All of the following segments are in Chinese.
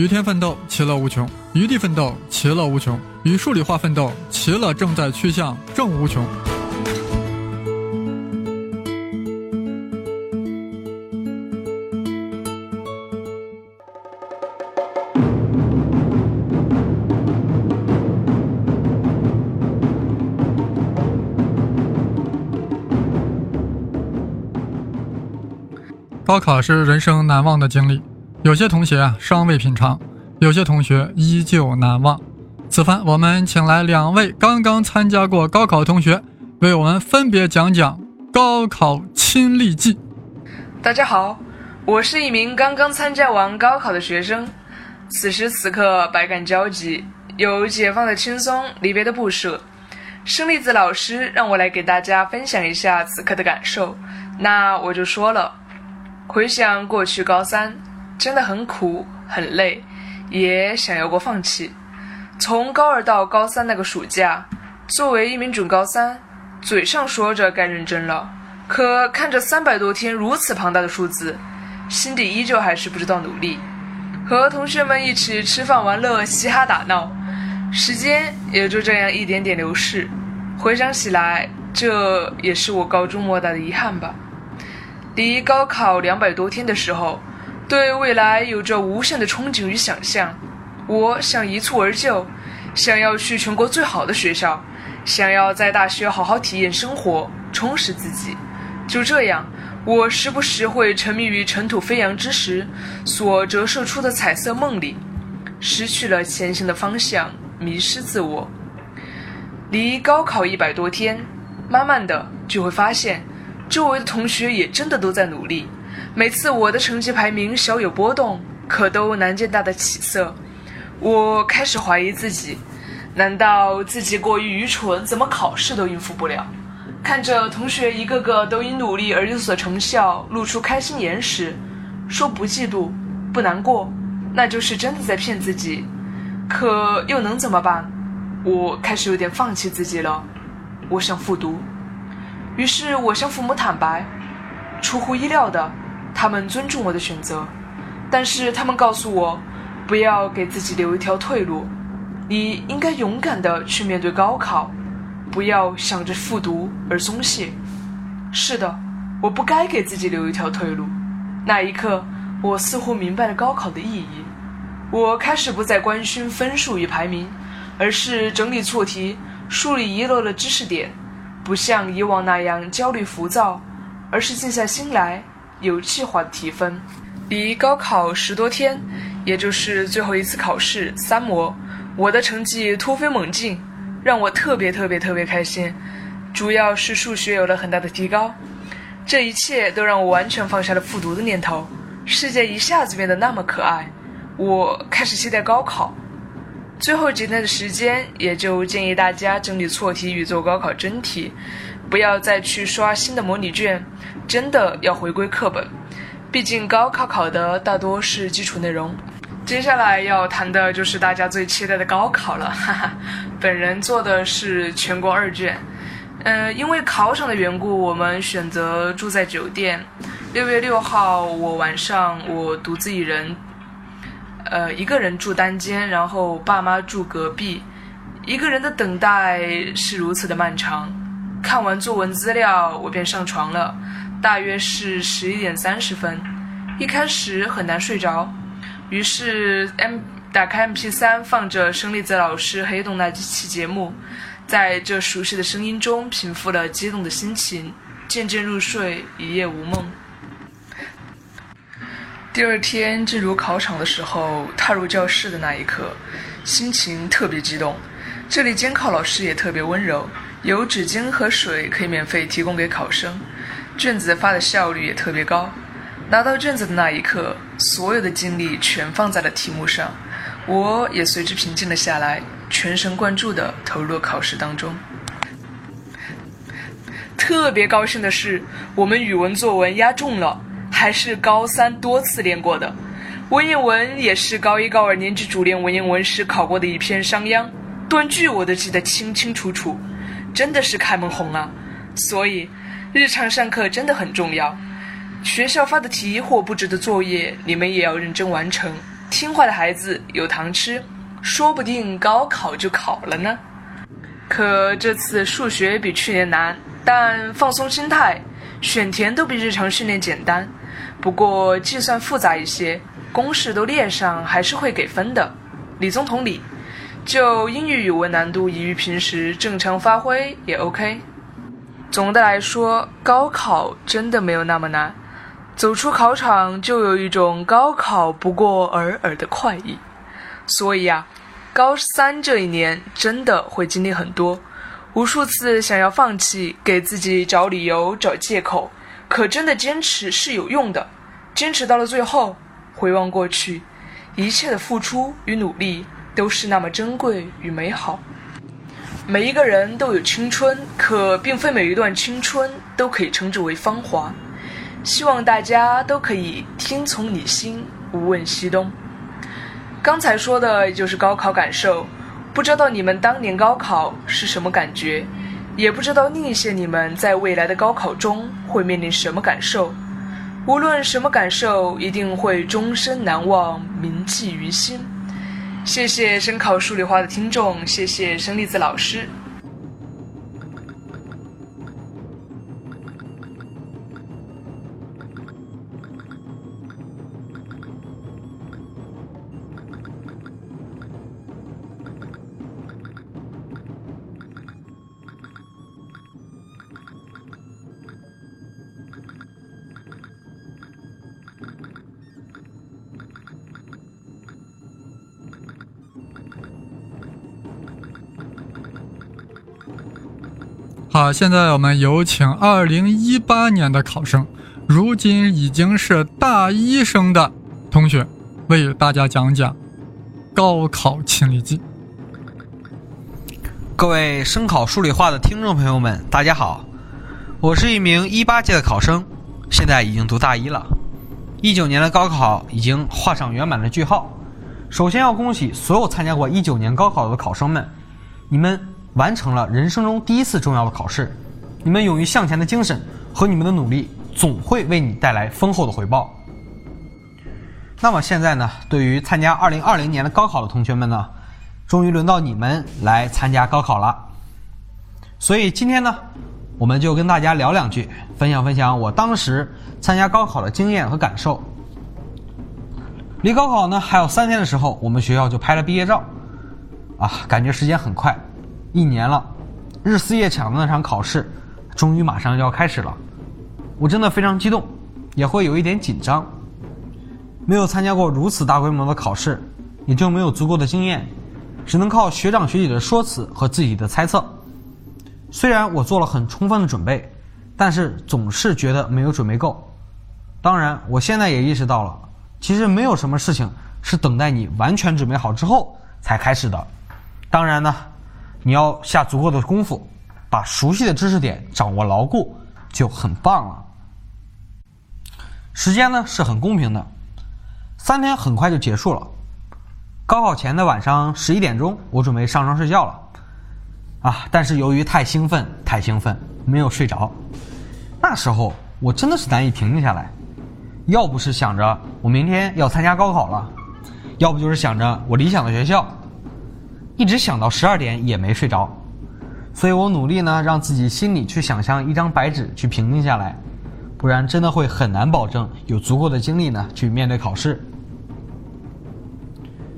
与天奋斗，其乐无穷；与地奋斗，其乐无穷；与数理化奋斗，其乐正在趋向正无穷。高考是人生难忘的经历，有些同学啊尚未品尝，有些同学依旧难忘。此番我们请来两位刚刚参加过高考同学，为我们分别讲讲高考亲历记。大家好，我是一名刚刚参加完高考的学生，此时此刻百感交集，有解放的轻松，离别的不舍。生栗子老师让我来给大家分享一下此刻的感受，那我就说了。回想过去高三，真的很苦很累，也想要过放弃。从高二到高三那个暑假，作为一名准高三，嘴上说着该认真了，可看着三百多天如此庞大的数字，心底依旧还是不知道努力。和同学们一起吃饭玩乐，嘻哈打闹，时间也就这样一点点流逝。回想起来，这也是我高中莫大的遗憾吧。离高考两百多天的时候，对未来有着无限的憧憬与想象。我想一蹴而就，想要去全国最好的学校，想要在大学好好体验生活，充实自己。就这样，我时不时会沉迷于尘土飞扬之时所折射出的彩色梦里，失去了前行的方向，迷失自我。离高考一百多天，慢慢的就会发现。周围的同学也真的都在努力，每次我的成绩排名小有波动，可都难见大的起色。我开始怀疑自己，难道自己过于愚蠢，怎么考试都应付不了？看着同学一个个都因努力而有所成效，露出开心颜时，说不嫉妒，不难过，那就是真的在骗自己。可又能怎么办？我开始有点放弃自己了，我想复读。于是我向父母坦白，出乎意料的，他们尊重我的选择，但是他们告诉我，不要给自己留一条退路，你应该勇敢的去面对高考，不要想着复读而松懈。是的，我不该给自己留一条退路。那一刻，我似乎明白了高考的意义，我开始不再关心分数与排名，而是整理错题，梳理遗漏的知识点。不像以往那样焦虑浮躁，而是静下心来，有计划的提分。离高考十多天，也就是最后一次考试三模，我的成绩突飞猛进，让我特别特别特别开心。主要是数学有了很大的提高，这一切都让我完全放下了复读的念头。世界一下子变得那么可爱，我开始期待高考。最后几天的时间，也就建议大家整理错题与做高考真题，不要再去刷新的模拟卷，真的要回归课本。毕竟高考考的大多是基础内容。接下来要谈的就是大家最期待的高考了，哈哈。本人做的是全国二卷，嗯，因为考场的缘故，我们选择住在酒店。六月六号，我晚上我独自一人。呃，一个人住单间，然后爸妈住隔壁，一个人的等待是如此的漫长。看完作文资料，我便上床了，大约是十一点三十分。一开始很难睡着，于是 M 打开 MP3，放着生粒子老师黑洞那几期节目，在这熟悉的声音中平复了激动的心情，渐渐入睡，一夜无梦。第二天进入考场的时候，踏入教室的那一刻，心情特别激动。这里监考老师也特别温柔，有纸巾和水可以免费提供给考生，卷子发的效率也特别高。拿到卷子的那一刻，所有的精力全放在了题目上，我也随之平静了下来，全神贯注地投入了考试当中。特别高兴的是，我们语文作文押中了。还是高三多次练过的，文言文也是高一高二年级主练文言文时考过的一篇商鞅，断句我都记得清清楚楚，真的是开门红啊！所以，日常上课真的很重要，学校发的题或布置的作业，你们也要认真完成，听话的孩子有糖吃，说不定高考就考了呢。可这次数学比去年难，但放松心态，选填都比日常训练简单。不过计算复杂一些，公式都列上还是会给分的，理综同理。就英语语文难度异于平时，正常发挥也 OK。总的来说，高考真的没有那么难。走出考场就有一种高考不过尔尔的快意。所以啊，高三这一年真的会经历很多，无数次想要放弃，给自己找理由、找借口。可真的坚持是有用的，坚持到了最后，回望过去，一切的付出与努力都是那么珍贵与美好。每一个人都有青春，可并非每一段青春都可以称之为芳华。希望大家都可以听从你心，无问西东。刚才说的就是高考感受，不知道你们当年高考是什么感觉？也不知道另一些你们在未来的高考中会面临什么感受，无论什么感受，一定会终身难忘，铭记于心。谢谢声考数理化的听众，谢谢生粒子老师。好，现在我们有请二零一八年的考生，如今已经是大一生的同学，为大家讲讲高考亲历记。各位声考数理化的听众朋友们，大家好，我是一名一八届的考生，现在已经读大一了。一九年的高考已经画上圆满的句号。首先要恭喜所有参加过一九年高考的考生们，你们。完成了人生中第一次重要的考试，你们勇于向前的精神和你们的努力，总会为你带来丰厚的回报。那么现在呢？对于参加2020年的高考的同学们呢，终于轮到你们来参加高考了。所以今天呢，我们就跟大家聊两句，分享分享我当时参加高考的经验和感受。离高考呢还有三天的时候，我们学校就拍了毕业照，啊，感觉时间很快。一年了，日思夜想的那场考试，终于马上就要开始了。我真的非常激动，也会有一点紧张。没有参加过如此大规模的考试，也就没有足够的经验，只能靠学长学姐的说辞和自己的猜测。虽然我做了很充分的准备，但是总是觉得没有准备够。当然，我现在也意识到了，其实没有什么事情是等待你完全准备好之后才开始的。当然呢。你要下足够的功夫，把熟悉的知识点掌握牢固，就很棒了。时间呢是很公平的，三天很快就结束了。高考前的晚上十一点钟，我准备上床睡觉了。啊，但是由于太兴奋，太兴奋，没有睡着。那时候我真的是难以平静下来，要不是想着我明天要参加高考了，要不就是想着我理想的学校。一直想到十二点也没睡着，所以我努力呢，让自己心里去想象一张白纸，去平静下来，不然真的会很难保证有足够的精力呢去面对考试。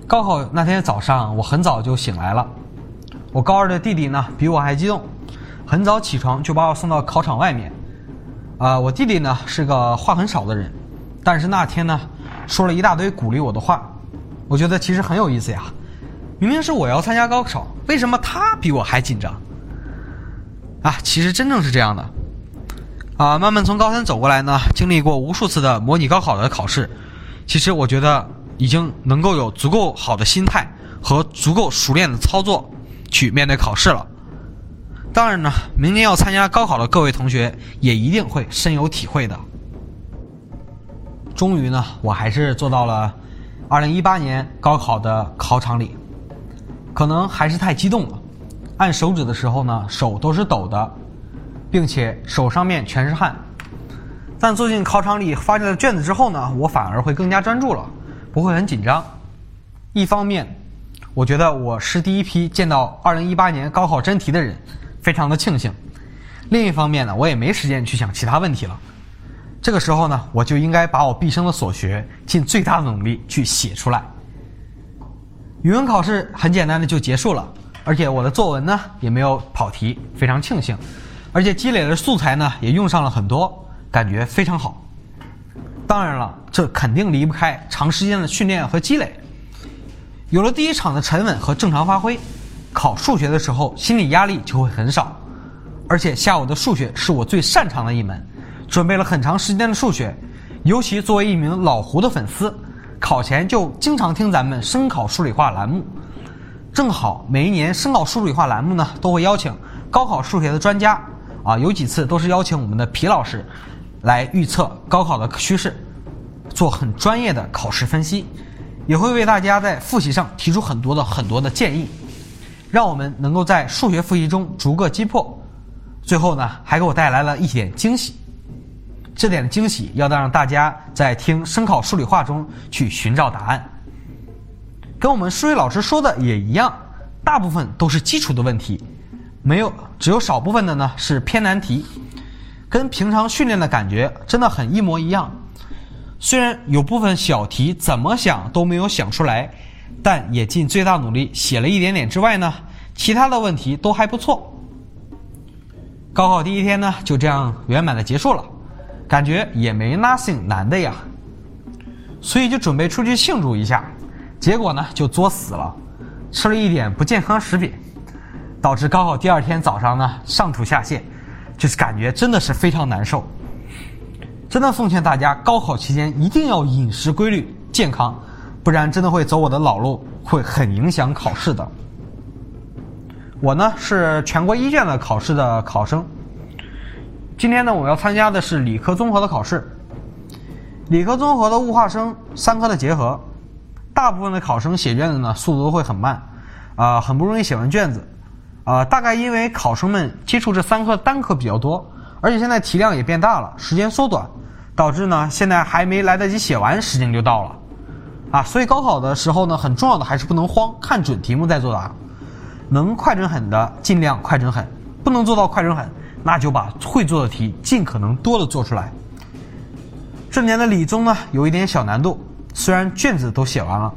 高考那天早上，我很早就醒来了。我高二的弟弟呢比我还激动，很早起床就把我送到考场外面。啊，我弟弟呢是个话很少的人，但是那天呢说了一大堆鼓励我的话，我觉得其实很有意思呀。明明是我要参加高考，为什么他比我还紧张？啊，其实真正是这样的。啊，慢慢从高三走过来呢，经历过无数次的模拟高考的考试，其实我觉得已经能够有足够好的心态和足够熟练的操作去面对考试了。当然呢，明年要参加高考的各位同学也一定会深有体会的。终于呢，我还是做到了2018年高考的考场里。可能还是太激动了，按手指的时候呢，手都是抖的，并且手上面全是汗。但坐进考场里发现了卷子之后呢，我反而会更加专注了，不会很紧张。一方面，我觉得我是第一批见到2018年高考真题的人，非常的庆幸；另一方面呢，我也没时间去想其他问题了。这个时候呢，我就应该把我毕生的所学尽最大的努力去写出来。语文考试很简单的就结束了，而且我的作文呢也没有跑题，非常庆幸。而且积累的素材呢也用上了很多，感觉非常好。当然了，这肯定离不开长时间的训练和积累。有了第一场的沉稳和正常发挥，考数学的时候心理压力就会很少。而且下午的数学是我最擅长的一门，准备了很长时间的数学。尤其作为一名老胡的粉丝，考前就经常听咱们声考数理化栏目。正好每一年声考数理化栏目呢都会邀请高考数学的专家。啊，有几次都是邀请我们的皮老师来预测高考的趋势，做很专业的考试分析，也会为大家在复习上提出很多的很多的建议，让我们能够在数学复习中逐个击破。最后呢，还给我带来了一点惊喜，这点的惊喜要让大家在听声考数理化中去寻找答案。跟我们数学老师说的也一样，大部分都是基础的问题。没有，只有少部分的呢是偏难题，跟平常训练的感觉真的很一模一样。虽然有部分小题怎么想都没有想出来，但也尽最大努力写了一点点之外呢，其他的问题都还不错。高考第一天呢就这样圆满的结束了，感觉也没 nothing 难的呀，所以就准备出去庆祝一下，结果呢就作死了，吃了一点不健康食品。导致高考第二天早上呢上吐下泻，就是感觉真的是非常难受。真的奉劝大家，高考期间一定要饮食规律、健康，不然真的会走我的老路，会很影响考试的。我呢是全国一卷的考试的考生，今天呢我要参加的是理科综合的考试。理科综合的物化生三科的结合，大部分的考生写卷子呢速度都会很慢，啊，很不容易写完卷子。啊，大概因为考生们接触这三科单科比较多，而且现在题量也变大了，时间缩短，导致呢现在还没来得及写完，时间就到了。啊，所以高考的时候呢，很重要的还是不能慌，看准题目再作答。能快准狠的尽量快准狠，不能做到快准狠，那就把会做的题尽可能多的做出来。这年的理综呢有一点小难度，虽然卷子都写完了，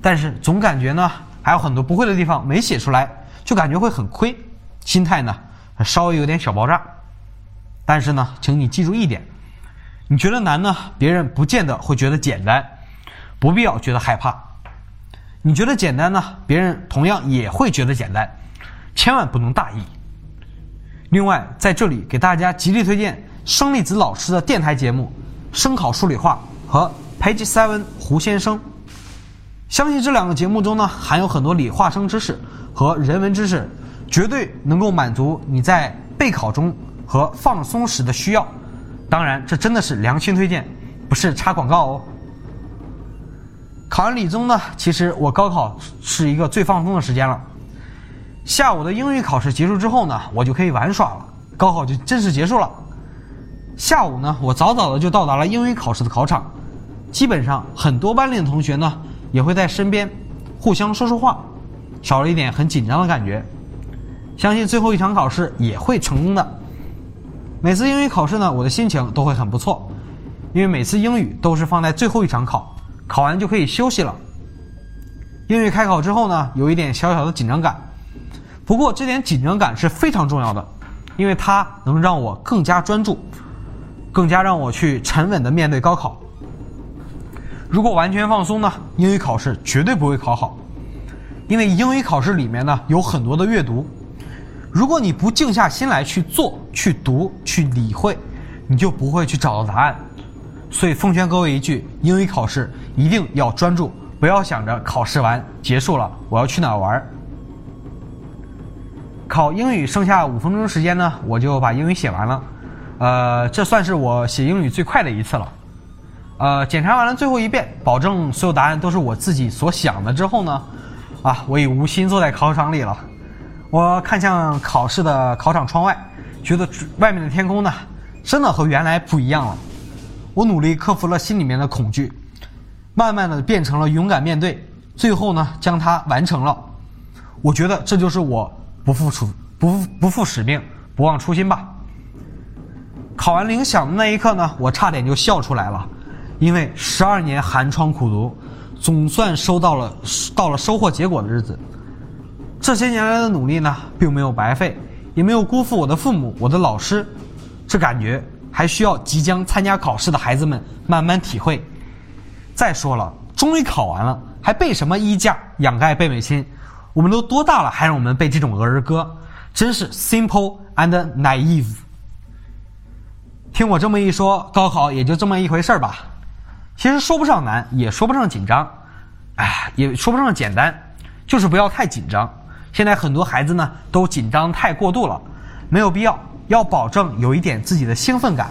但是总感觉呢还有很多不会的地方没写出来。就感觉会很亏，心态呢稍微有点小爆炸。但是呢，请你记住一点：你觉得难呢，别人不见得会觉得简单，不必要觉得害怕。你觉得简单呢，别人同样也会觉得简单，千万不能大意。另外，在这里给大家极力推荐生粒子老师的电台节目《声考数理化》和 Page Seven 胡先生。相信这两个节目中呢，含有很多理化生知识。和人文知识，绝对能够满足你在备考中和放松时的需要。当然，这真的是良心推荐，不是插广告哦。考完理综呢，其实我高考是一个最放松的时间了。下午的英语考试结束之后呢，我就可以玩耍了，高考就正式结束了。下午呢，我早早的就到达了英语考试的考场，基本上很多班里的同学呢也会在身边，互相说说话。少了一点很紧张的感觉，相信最后一场考试也会成功的。每次英语考试呢，我的心情都会很不错，因为每次英语都是放在最后一场考，考完就可以休息了。英语开考之后呢，有一点小小的紧张感，不过这点紧张感是非常重要的，因为它能让我更加专注，更加让我去沉稳的面对高考。如果完全放松呢，英语考试绝对不会考好。因为英语考试里面呢有很多的阅读，如果你不静下心来去做、去读、去理会，你就不会去找到答案。所以奉劝各位一句：英语考试一定要专注，不要想着考试完结束了我要去哪玩。考英语剩下五分钟时间呢，我就把英语写完了。呃，这算是我写英语最快的一次了。呃，检查完了最后一遍，保证所有答案都是我自己所想的之后呢。啊，我已无心坐在考场里了。我看向考试的考场窗外，觉得外面的天空呢，真的和原来不一样了。我努力克服了心里面的恐惧，慢慢的变成了勇敢面对，最后呢将它完成了。我觉得这就是我不负处不不负使命、不忘初心吧。考完铃响的那一刻呢，我差点就笑出来了，因为十二年寒窗苦读，总算收到了到了收获结果的日子。这些年来的努力呢，并没有白费，也没有辜负我的父母、我的老师。这感觉还需要即将参加考试的孩子们慢慢体会。再说了，终于考完了，还背什么衣架、仰盖贝美心？我们都多大了，还让我们背这种儿歌，真是 simple and naive。听我这么一说，高考也就这么一回事儿吧。其实说不上难，也说不上紧张，哎，也说不上简单，就是不要太紧张。现在很多孩子呢都紧张太过度了，没有必要，要保证有一点自己的兴奋感，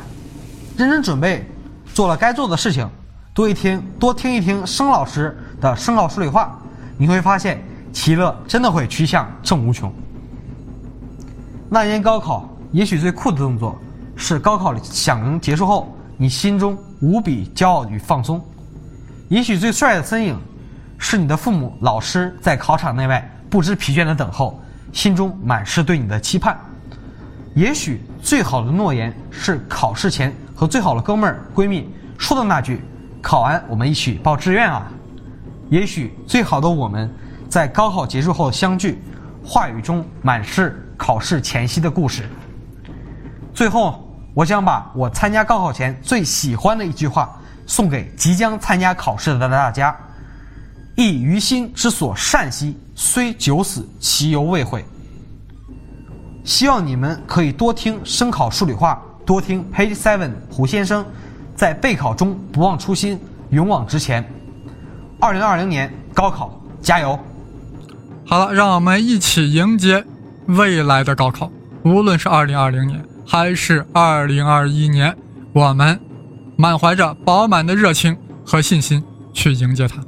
认真准备，做了该做的事情，多一听多听一听生老师的声考数理化，你会发现其乐真的会趋向正无穷。那年高考，也许最酷的动作。是高考响铃结束后，你心中无比骄傲与放松。也许最帅的身影，是你的父母、老师在考场内外不知疲倦的等候，心中满是对你的期盼。也许最好的诺言，是考试前和最好的哥们儿、闺蜜说的那句：“考完我们一起报志愿啊。”也许最好的我们，在高考结束后相聚，话语中满是考试前夕的故事。最后，我想把我参加高考前最喜欢的一句话送给即将参加考试的大家：“亦于心之所善兮，虽九死其犹未悔。”希望你们可以多听声考数理化，多听 Page Seven 胡先生，在备考中不忘初心，勇往直前。二零二零年高考，加油！好了，让我们一起迎接未来的高考，无论是二零二零年。还是二零二一年，我们满怀着饱满的热情和信心去迎接它。